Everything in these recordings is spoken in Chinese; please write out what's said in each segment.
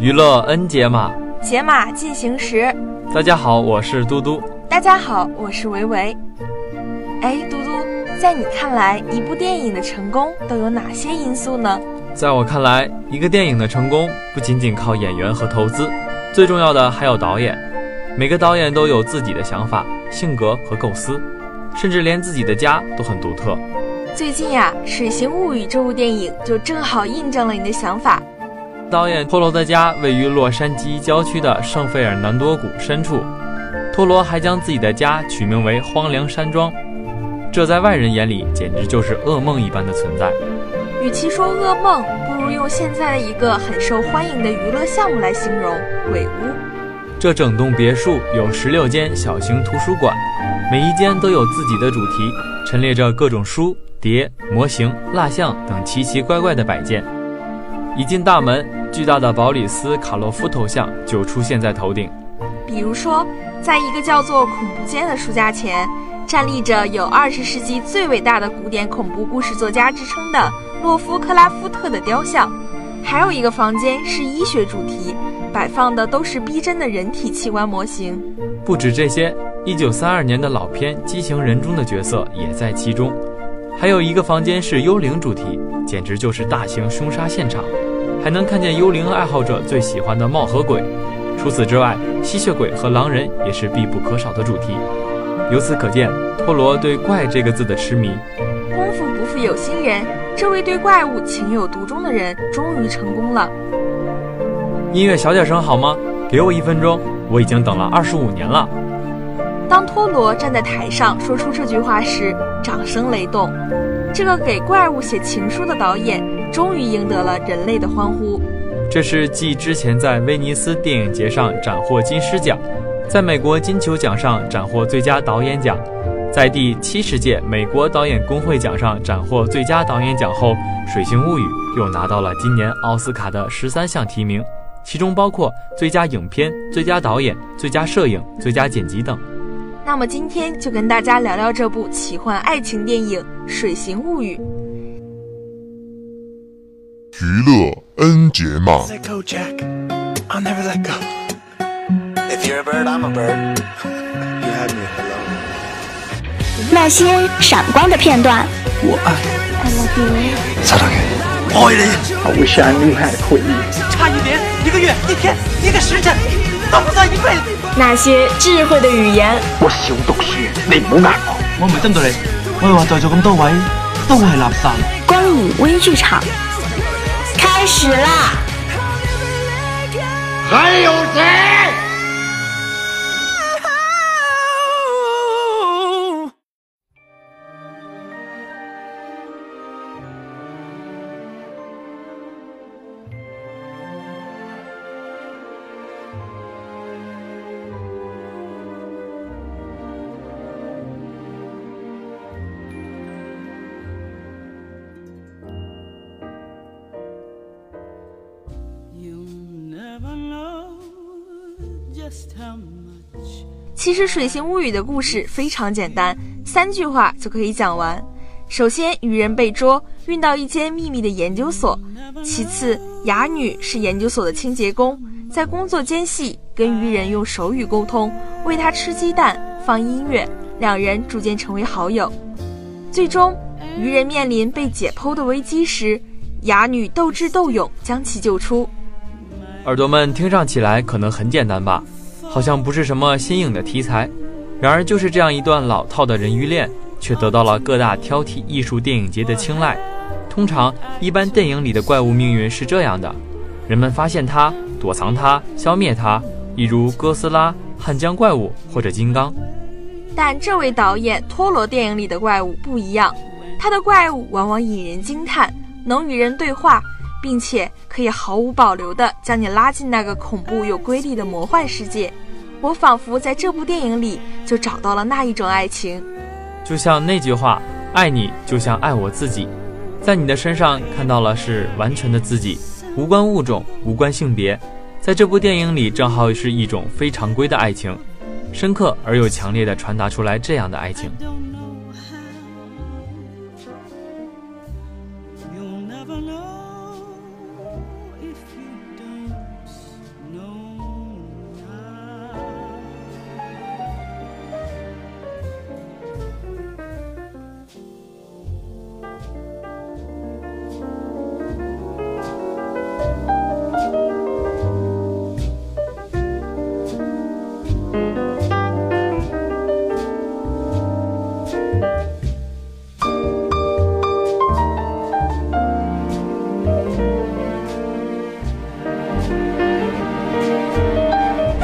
娱乐 N 解码，解码进行时。大家好，我是嘟嘟。大家好，我是维维。哎，嘟嘟，在你看来，一部电影的成功都有哪些因素呢？在我看来，一个电影的成功不仅仅靠演员和投资，最重要的还有导演。每个导演都有自己的想法、性格和构思，甚至连自己的家都很独特。最近呀，《水形物语》这部电影就正好印证了你的想法。导演托罗的家位于洛杉矶郊区的圣费尔南多谷深处，托罗还将自己的家取名为荒凉山庄，这在外人眼里简直就是噩梦一般的存在。与其说噩梦，不如用现在的一个很受欢迎的娱乐项目来形容——鬼屋。这整栋别墅有十六间小型图书馆，每一间都有自己的主题，陈列着各种书、碟、模型、蜡像等奇奇怪怪的摆件。一进大门，巨大的保里斯·卡洛夫头像就出现在头顶。比如说，在一个叫做“恐怖间”的书架前，站立着有二十世纪最伟大的古典恐怖故事作家之称的洛夫克拉夫特的雕像。还有一个房间是医学主题，摆放的都是逼真的人体器官模型。不止这些，一九三二年的老片《畸形人》中的角色也在其中。还有一个房间是幽灵主题，简直就是大型凶杀现场，还能看见幽灵爱好者最喜欢的貌和鬼。除此之外，吸血鬼和狼人也是必不可少的主题。由此可见，托罗对“怪”这个字的痴迷。功夫不负有心人，这位对怪物情有独钟的人终于成功了。音乐小点声好吗？给我一分钟，我已经等了二十五年了。当托罗站在台上说出这句话时，掌声雷动。这个给怪物写情书的导演，终于赢得了人类的欢呼。这是继之前在威尼斯电影节上斩获金狮奖，在美国金球奖上斩获最佳导演奖，在第七十届美国导演工会奖上斩获最佳导演奖后，《水形物语》又拿到了今年奥斯卡的十三项提名，其中包括最佳影片、最佳导演、最佳摄影、最佳剪辑等。那么今天就跟大家聊聊这部奇幻爱情电影《水形物语》。娱乐 N 解码。那些闪光的片段。我爱。I love you。I wish I knew how to quit you。差一年，一个月，一天，一个时辰。那些智慧的语言。我少读书，你唔好呃我。我唔係針對你，我係話在座咁多位都係垃圾。光影微劇場開始啦！還有誰？其实《水形物语》的故事非常简单，三句话就可以讲完。首先，鱼人被捉，运到一间秘密的研究所；其次，哑女是研究所的清洁工，在工作间隙跟鱼人用手语沟通，喂他吃鸡蛋，放音乐，两人逐渐成为好友。最终，鱼人面临被解剖的危机时，哑女斗智斗勇将其救出。耳朵们听上起来可能很简单吧？好像不是什么新颖的题材，然而就是这样一段老套的人鱼恋，却得到了各大挑剔艺术电影节的青睐。通常，一般电影里的怪物命运是这样的：人们发现它，躲藏它，消灭它，一如哥斯拉、汉江怪物或者金刚。但这位导演托罗电影里的怪物不一样，他的怪物往往引人惊叹，能与人对话，并且可以毫无保留地将你拉进那个恐怖又瑰丽的魔幻世界。我仿佛在这部电影里就找到了那一种爱情，就像那句话：“爱你就像爱我自己。”在你的身上看到了是完全的自己，无关物种，无关性别。在这部电影里，正好是一种非常规的爱情，深刻而又强烈的传达出来这样的爱情。《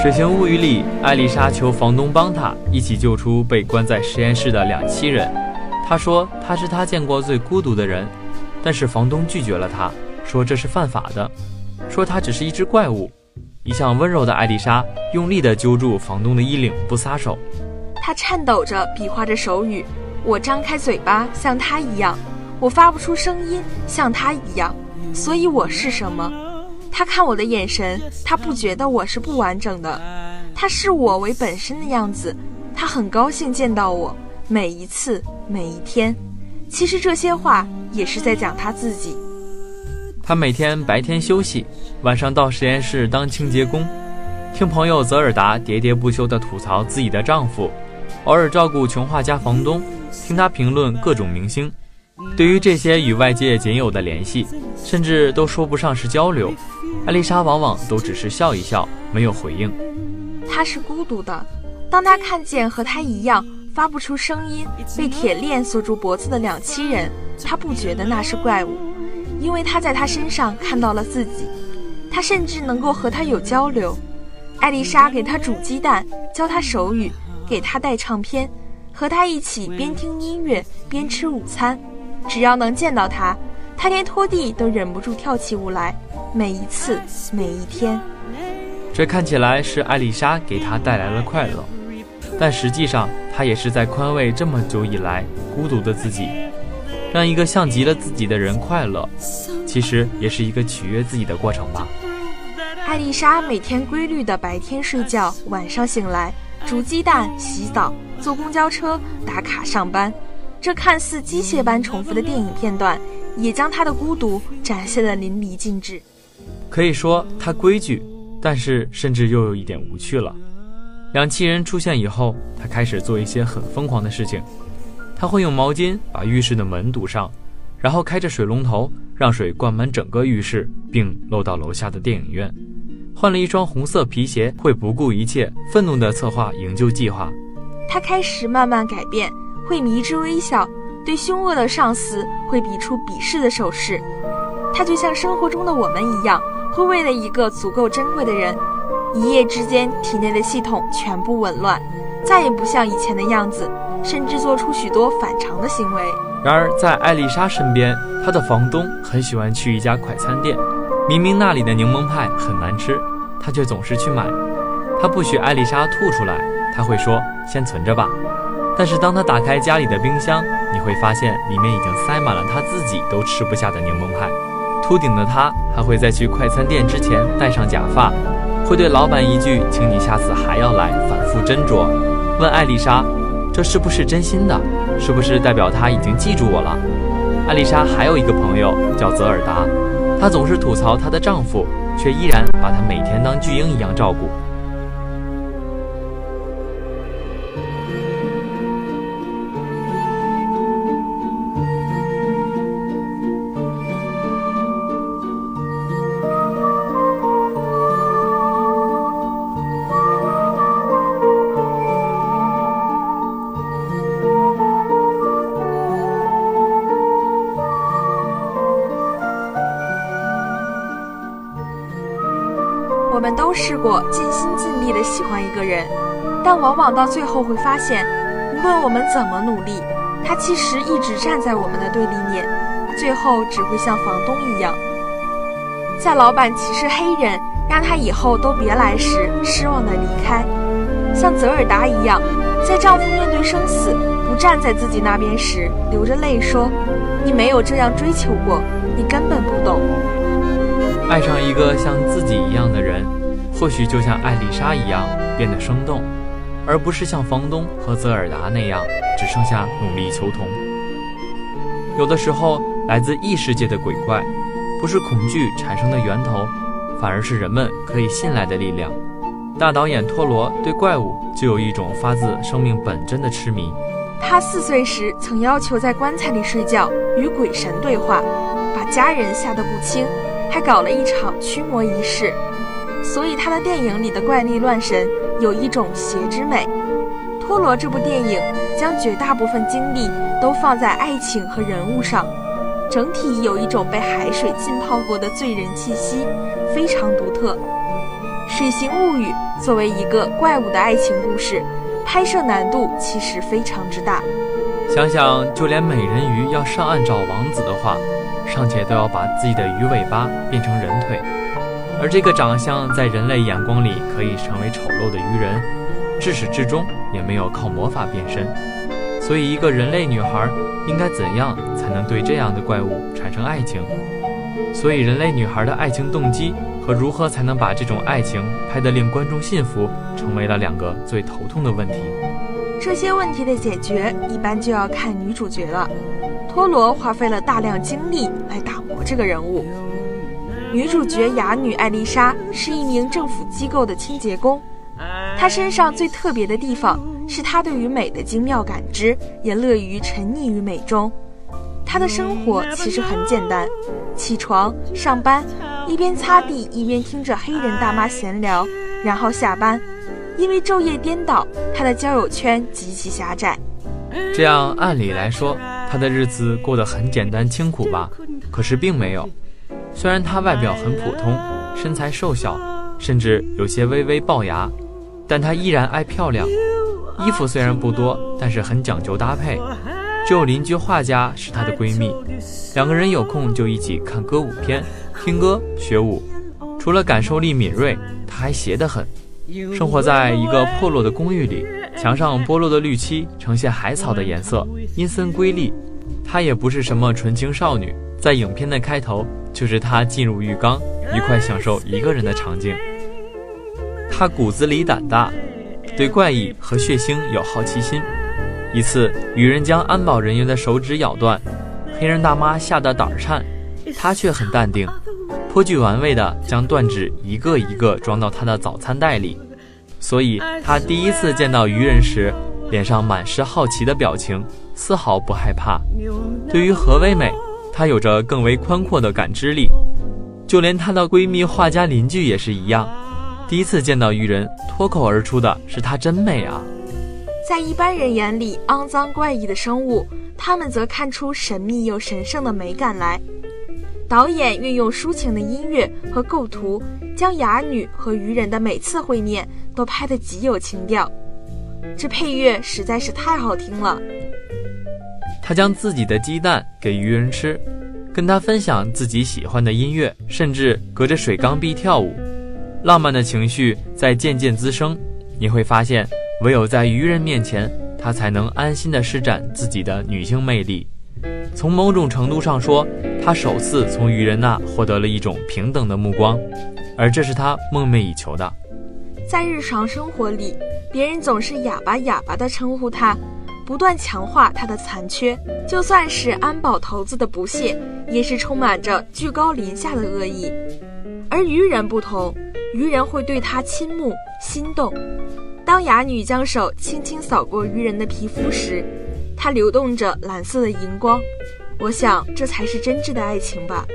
水形物语》里，艾丽莎求房东帮她一起救出被关在实验室的两栖人。她说她是她见过最孤独的人，但是房东拒绝了她，说这是犯法的，说她只是一只怪物。一向温柔的艾丽莎用力地揪住房东的衣领，不撒手。她颤抖着比划着手语。我张开嘴巴像他一样，我发不出声音像他一样，所以我是什么？他看我的眼神，他不觉得我是不完整的，他视我为本身的样子，他很高兴见到我，每一次，每一天。其实这些话也是在讲他自己。他每天白天休息，晚上到实验室当清洁工，听朋友泽尔达喋喋不休地吐槽自己的丈夫，偶尔照顾穷画家房东，听他评论各种明星。对于这些与外界仅有的联系，甚至都说不上是交流。艾丽莎往往都只是笑一笑，没有回应。她是孤独的。当她看见和她一样发不出声音、被铁链锁住脖子的两栖人，她不觉得那是怪物，因为她在他身上看到了自己。她甚至能够和他有交流。艾丽莎给他煮鸡蛋，教他手语，给他带唱片，和他一起边听音乐边吃午餐。只要能见到他。他连拖地都忍不住跳起舞来，每一次，每一天。这看起来是艾丽莎给他带来了快乐，但实际上，他也是在宽慰这么久以来孤独的自己。让一个像极了自己的人快乐，其实也是一个取悦自己的过程吧。艾丽莎每天规律的白天睡觉，晚上醒来，煮鸡蛋、洗澡、坐公交车、打卡上班。这看似机械般重复的电影片段。也将他的孤独展现得淋漓尽致。可以说他规矩，但是甚至又有一点无趣了。两栖人出现以后，他开始做一些很疯狂的事情。他会用毛巾把浴室的门堵上，然后开着水龙头让水灌满整个浴室，并漏到楼下的电影院。换了一双红色皮鞋，会不顾一切，愤怒地策划营救计划。他开始慢慢改变，会迷之微笑。对凶恶的上司会比出鄙视的手势，他就像生活中的我们一样，会为了一个足够珍贵的人，一夜之间体内的系统全部紊乱，再也不像以前的样子，甚至做出许多反常的行为。然而，在艾丽莎身边，她的房东很喜欢去一家快餐店，明明那里的柠檬派很难吃，他却总是去买。他不许艾丽莎吐出来，他会说：“先存着吧。”但是当他打开家里的冰箱，你会发现里面已经塞满了他自己都吃不下的柠檬派。秃顶的他还会在去快餐店之前戴上假发，会对老板一句“请你下次还要来”反复斟酌，问艾丽莎：“这是不是真心的？是不是代表他已经记住我了？”艾丽莎还有一个朋友叫泽尔达，她总是吐槽她的丈夫，却依然把她每天当巨婴一样照顾。我们都试过尽心尽力的喜欢一个人，但往往到最后会发现，无论我们怎么努力，他其实一直站在我们的对立面，最后只会像房东一样，在老板歧视黑人，让他以后都别来时，失望的离开。像泽尔达一样，在丈夫面对生死不站在自己那边时，流着泪说：“你没有这样追求过，你根本不懂。”爱上一个像自己一样的人，或许就像艾丽莎一样变得生动，而不是像房东和泽尔达那样只剩下努力求同。有的时候，来自异世界的鬼怪，不是恐惧产生的源头，反而是人们可以信赖的力量。大导演托罗对怪物就有一种发自生命本真的痴迷。他四岁时曾要求在棺材里睡觉，与鬼神对话，把家人吓得不轻，还搞了一场驱魔仪式。所以他的电影里的怪力乱神有一种邪之美。托罗这部电影将绝大部分精力都放在爱情和人物上，整体有一种被海水浸泡过的醉人气息，非常独特。《水形物语》作为一个怪物的爱情故事，拍摄难度其实非常之大。想想，就连美人鱼要上岸找王子的话，尚且都要把自己的鱼尾巴变成人腿，而这个长相在人类眼光里可以成为丑陋的鱼人，至始至终也没有靠魔法变身。所以，一个人类女孩应该怎样才能对这样的怪物产生爱情？所以，人类女孩的爱情动机。和如何才能把这种爱情拍得令观众信服，成为了两个最头痛的问题。这些问题的解决，一般就要看女主角了。托罗花费了大量精力来打磨这个人物。女主角哑女艾丽莎是一名政府机构的清洁工，她身上最特别的地方是她对于美的精妙感知，也乐于沉溺于美中。她的生活其实很简单，起床上班。一边擦地一边听着黑人大妈闲聊，然后下班。因为昼夜颠倒，他的交友圈极其狭窄。这样按理来说，他的日子过得很简单清苦吧？可是并没有。虽然他外表很普通，身材瘦小，甚至有些微微龅牙，但他依然爱漂亮。衣服虽然不多，但是很讲究搭配。只有邻居画家是她的闺蜜，两个人有空就一起看歌舞片。听歌学舞，除了感受力敏锐，她还邪得很。生活在一个破落的公寓里，墙上剥落的绿漆呈现海草的颜色，阴森瑰丽。她也不是什么纯情少女，在影片的开头就是她进入浴缸，愉快享受一个人的场景。她骨子里胆大，对怪异和血腥有好奇心。一次，女人将安保人员的手指咬断，黑人大妈吓得胆颤，她却很淡定。颇具玩味地将断指一个一个装到他的早餐袋里，所以他第一次见到鱼人时，脸上满是好奇的表情，丝毫不害怕。对于何为美，她有着更为宽阔的感知力，就连她的闺蜜画家邻居也是一样。第一次见到鱼人，脱口而出的是“她真美啊”。在一般人眼里肮脏怪异的生物，他们则看出神秘又神圣的美感来。导演运用抒情的音乐和构图，将哑女和鱼人的每次会面都拍得极有情调。这配乐实在是太好听了。他将自己的鸡蛋给鱼人吃，跟他分享自己喜欢的音乐，甚至隔着水缸壁跳舞。浪漫的情绪在渐渐滋生。你会发现，唯有在鱼人面前，他才能安心地施展自己的女性魅力。从某种程度上说，他首次从愚人那获得了一种平等的目光，而这是他梦寐以求的。在日常生活里，别人总是哑巴哑巴地称呼他，不断强化他的残缺。就算是安保头子的不屑，也是充满着居高临下的恶意。而愚人不同，愚人会对他倾慕心动。当哑女将手轻轻扫过愚人的皮肤时，它流动着蓝色的荧光，我想这才是真挚的爱情吧。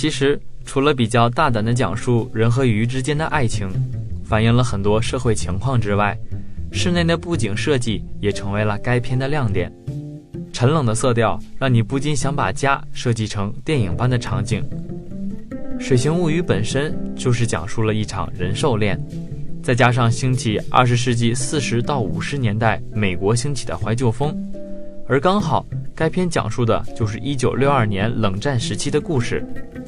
其实，除了比较大胆的讲述人和鱼之间的爱情，反映了很多社会情况之外，室内的布景设计也成为了该片的亮点。沉冷的色调让你不禁想把家设计成电影般的场景。《水形物语》本身就是讲述了一场人兽恋，再加上兴起二十世纪四十到五十年代美国兴起的怀旧风，而刚好该片讲述的就是一九六二年冷战时期的故事。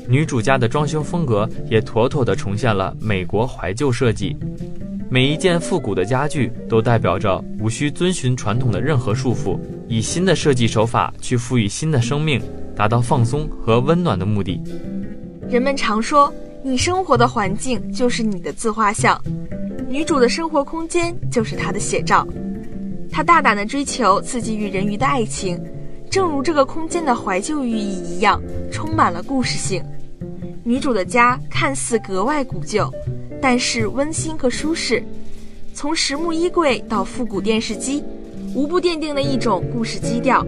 女主家的装修风格也妥妥地重现了美国怀旧设计，每一件复古的家具都代表着无需遵循传统的任何束缚，以新的设计手法去赋予新的生命，达到放松和温暖的目的。人们常说，你生活的环境就是你的自画像，女主的生活空间就是她的写照。她大胆地追求刺激与人鱼的爱情，正如这个空间的怀旧寓意一样，充满了故事性。女主的家看似格外古旧，但是温馨和舒适。从实木衣柜到复古电视机，无不奠定了一种故事基调，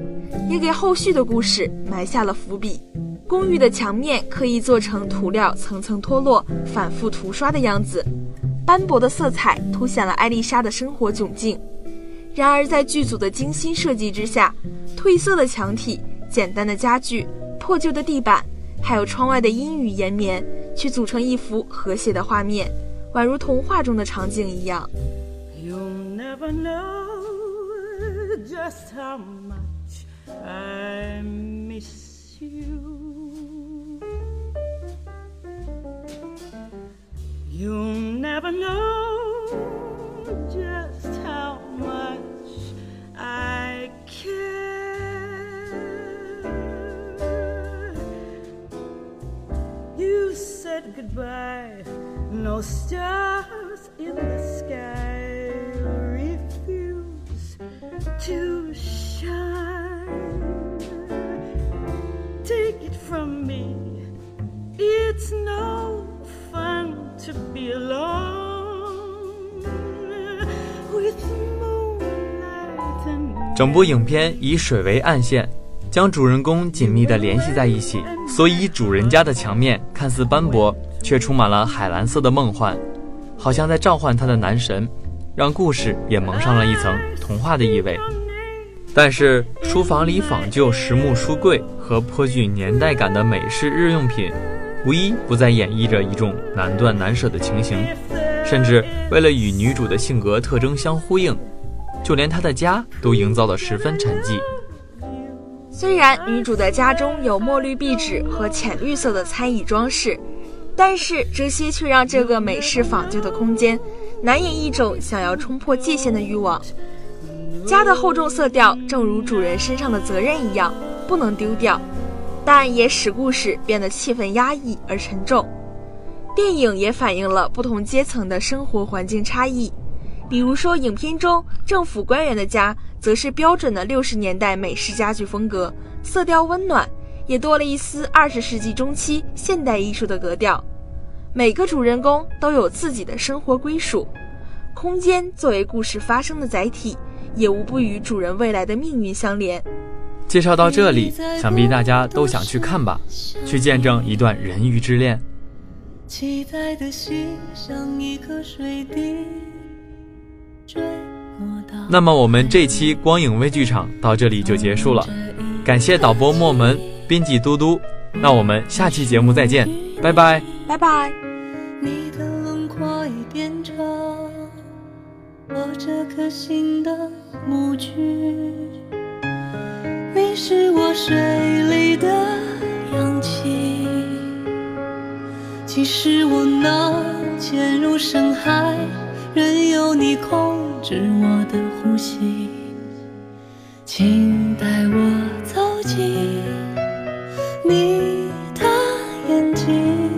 也给后续的故事埋下了伏笔。公寓的墙面刻意做成涂料层层脱落、反复涂刷的样子，斑驳的色彩凸显了艾丽莎的生活窘境。然而，在剧组的精心设计之下，褪色的墙体、简单的家具、破旧的地板，还有窗外的阴雨延绵，却组成一幅和谐的画面，宛如童话中的场景一样。You'll 整部影片以水为暗线，将主人公紧密地联系在一起，所以主人家的墙面看似斑驳，却充满了海蓝色的梦幻，好像在召唤他的男神，让故事也蒙上了一层童话的意味。但是，书房里仿旧实木书柜和颇具年代感的美式日用品，无一不在演绎着一种难断难舍的情形，甚至为了与女主的性格特征相呼应，就连她的家都营造得十分沉寂。虽然女主的家中有墨绿壁纸和浅绿色的餐椅装饰，但是这些却让这个美式仿旧的空间难掩一种想要冲破界限的欲望。家的厚重色调，正如主人身上的责任一样，不能丢掉，但也使故事变得气氛压抑而沉重。电影也反映了不同阶层的生活环境差异，比如说，影片中政府官员的家，则是标准的六十年代美式家具风格，色调温暖，也多了一丝二十世纪中期现代艺术的格调。每个主人公都有自己的生活归属，空间作为故事发生的载体。也无不与主人未来的命运相连。介绍到这里，想必大家都想去看吧，去见证一段人鱼之恋。期待的心像一颗水滴那么我们这期光影微剧场到这里就结束了，感谢导播莫门，编辑嘟嘟，那我们下期节目再见，拜拜，拜拜。你的轮廓已变成我这颗心的。模具，你是我水里的氧气。即使我能潜入深海，任由你控制我的呼吸。请带我走进你的眼睛，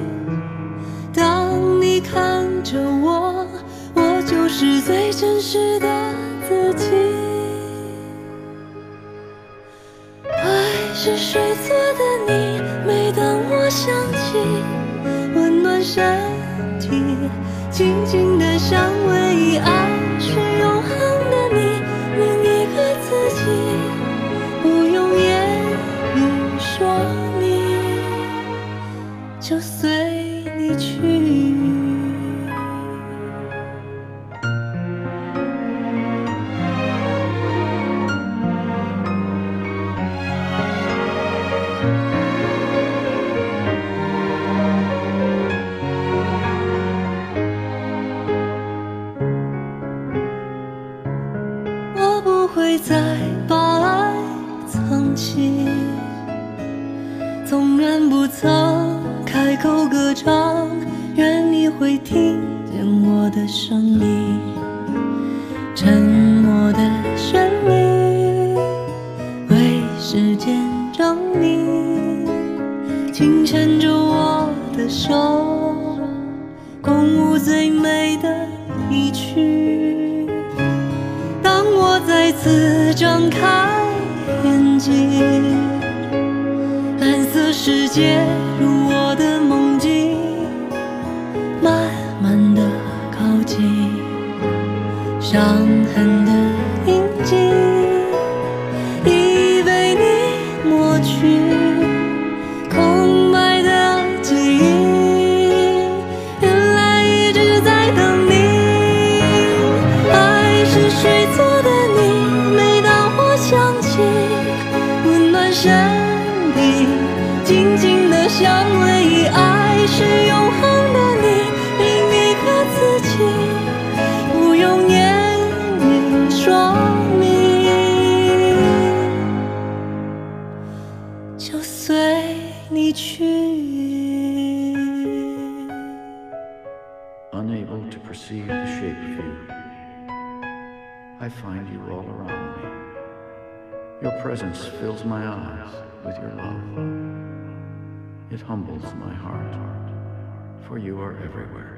当你看着我，我就是最真实的。自己，爱是水做的你。每当我想起，温暖身体，静静的想入我的梦境慢慢的靠近想就随你去。Unable to perceive the shape of you, I find you all around me. Your presence fills my eyes with your love. It humbles my heart, for you are everywhere.